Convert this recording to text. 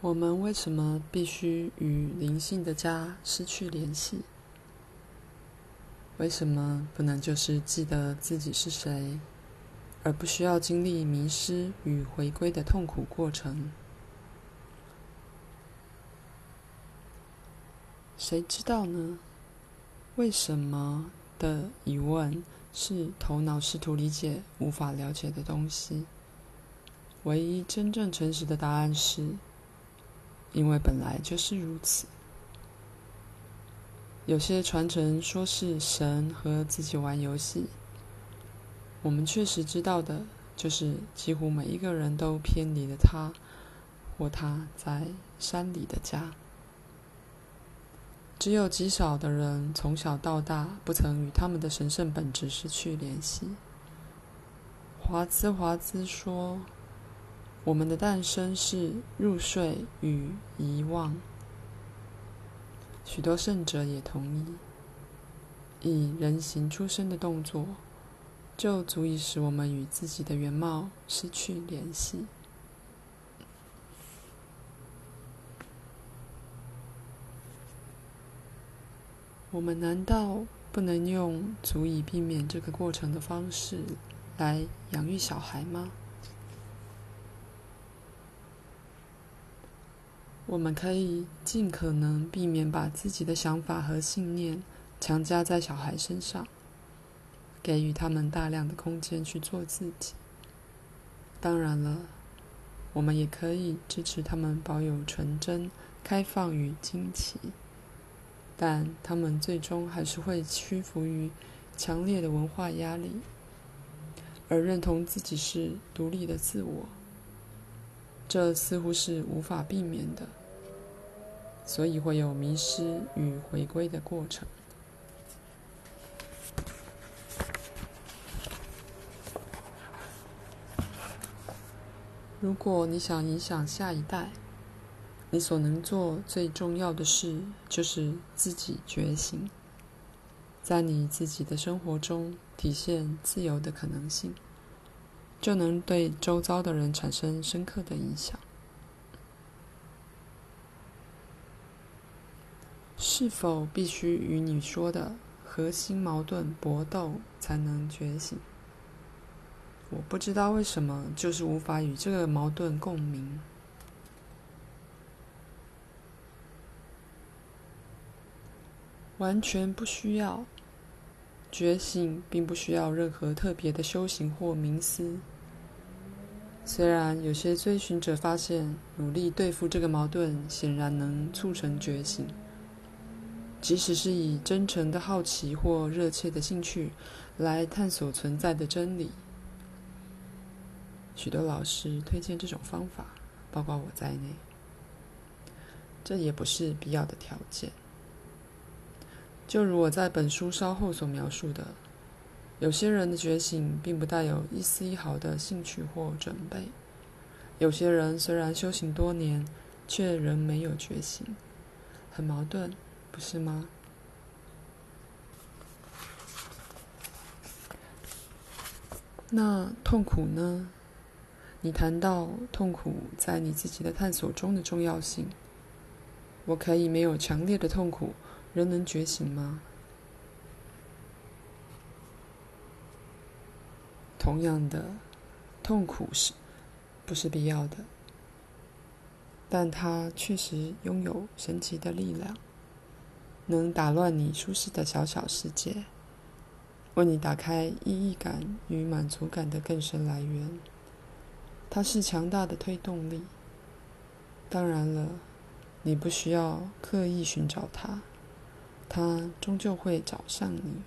我们为什么必须与灵性的家失去联系？为什么不能就是记得自己是谁，而不需要经历迷失与回归的痛苦过程？谁知道呢？为什么的疑问是头脑试图理解、无法了解的东西。唯一真正诚实的答案是。因为本来就是如此。有些传承说是神和自己玩游戏，我们确实知道的就是，几乎每一个人都偏离了他或他在山里的家。只有极少的人从小到大不曾与他们的神圣本质失去联系。华兹华兹说。我们的诞生是入睡与遗忘。许多圣者也同意，以人形出生的动作，就足以使我们与自己的原貌失去联系。我们难道不能用足以避免这个过程的方式来养育小孩吗？我们可以尽可能避免把自己的想法和信念强加在小孩身上，给予他们大量的空间去做自己。当然了，我们也可以支持他们保有纯真、开放与惊奇，但他们最终还是会屈服于强烈的文化压力，而认同自己是独立的自我。这似乎是无法避免的。所以会有迷失与回归的过程。如果你想影响下一代，你所能做最重要的事就是自己觉醒，在你自己的生活中体现自由的可能性，就能对周遭的人产生深刻的影响。是否必须与你说的核心矛盾搏斗才能觉醒？我不知道为什么，就是无法与这个矛盾共鸣。完全不需要觉醒，并不需要任何特别的修行或冥思。虽然有些追寻者发现，努力对付这个矛盾显然能促成觉醒。即使是以真诚的好奇或热切的兴趣来探索存在的真理，许多老师推荐这种方法，包括我在内。这也不是必要的条件。就如我在本书稍后所描述的，有些人的觉醒并不带有一丝一毫的兴趣或准备；有些人虽然修行多年，却仍没有觉醒，很矛盾。是吗？那痛苦呢？你谈到痛苦在你自己的探索中的重要性，我可以没有强烈的痛苦，仍能觉醒吗？同样的，痛苦是不是必要的？但它确实拥有神奇的力量。能打乱你舒适的小小世界，为你打开意义感与满足感的更深来源。它是强大的推动力。当然了，你不需要刻意寻找它，它终究会找上你。